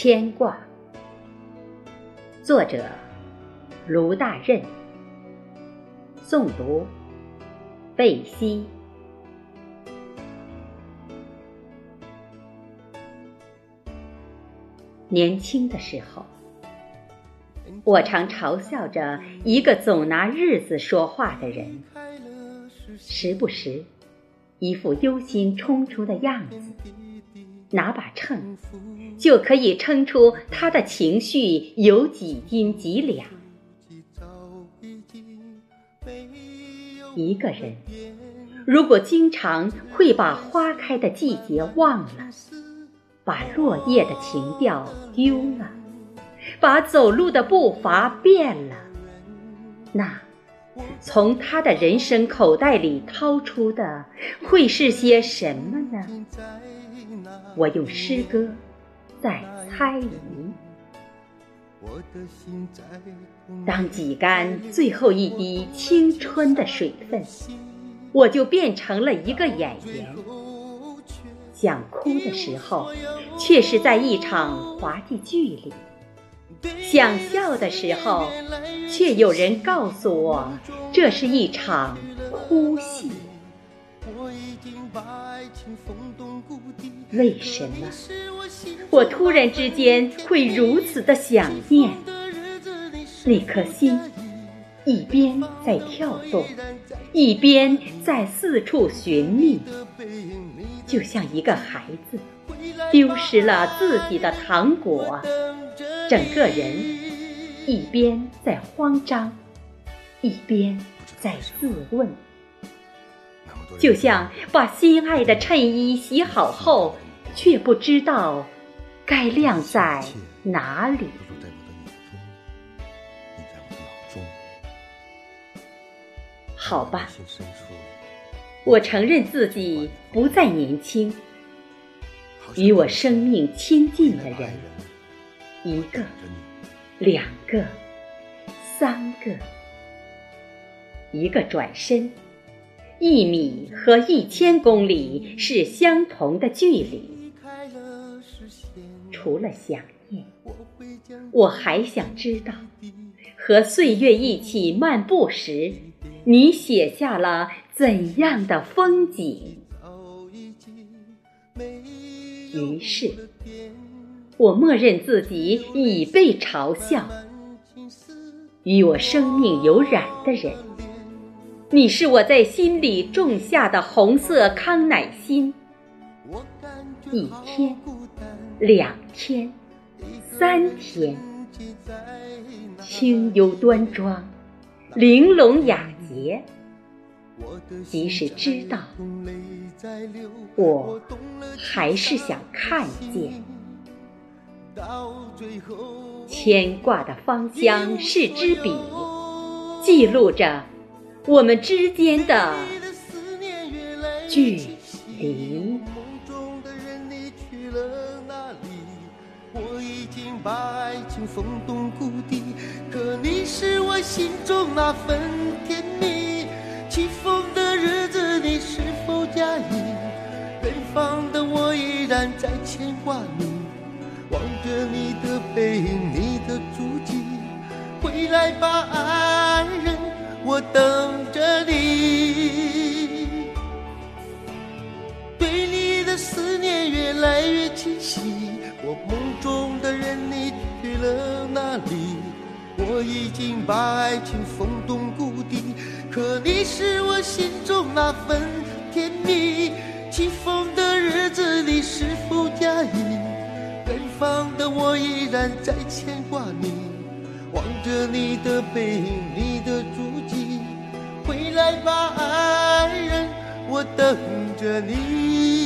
牵挂，作者卢大任，诵读贝西。年轻的时候，我常嘲笑着一个总拿日子说话的人，时不时一副忧心忡忡的样子。拿把秤，就可以称出他的情绪有几斤几两。一个人如果经常会把花开的季节忘了，把落叶的情调丢了，把走路的步伐变了，那从他的人生口袋里掏出的会是些什么呢？我用诗歌在猜疑。当挤干最后一滴青春的水分，我就变成了一个演员。想哭的时候，却是在一场滑稽剧里；想笑的时候，却有人告诉我，这是一场哭戏。我已经把爱情风风为什么我突然之间会如此的想念那颗心？一边在跳动，一边在四处寻觅，就像一个孩子丢失了自己的糖果，整个人一边在慌张，一边在自问。就像把心爱的衬衣洗好后，却不知道该晾在哪里。好吧，我承认自己不再年轻。与我生命亲近的人，一个、两个、三个，一个转身。一米和一千公里是相同的距离。除了想念，我还想知道，和岁月一起漫步时，你写下了怎样的风景？于是，我默认自己已被嘲笑。与我生命有染的人。你是我在心里种下的红色康乃馨，一天、两天、三天，清幽端庄，玲珑雅洁。即使知道，我还是想看见。牵挂的芳香是支笔，记录着。我们之间的距离。我已经把爱情封冻谷底，可你是我心中那份甜蜜。起风的日子，你是否介意？远方的我依然在牵挂你，望着你的背影，你的足迹，回来吧，爱人。我等着你，对你的思念越来越清晰。我梦中的人你去了哪里？我已经把爱情封冻谷底，可你是我心中那份甜蜜。起风的日子你是否加意？远方的我依然在牵挂你，望着你的背影，你的。回来吧，爱人，我等着你。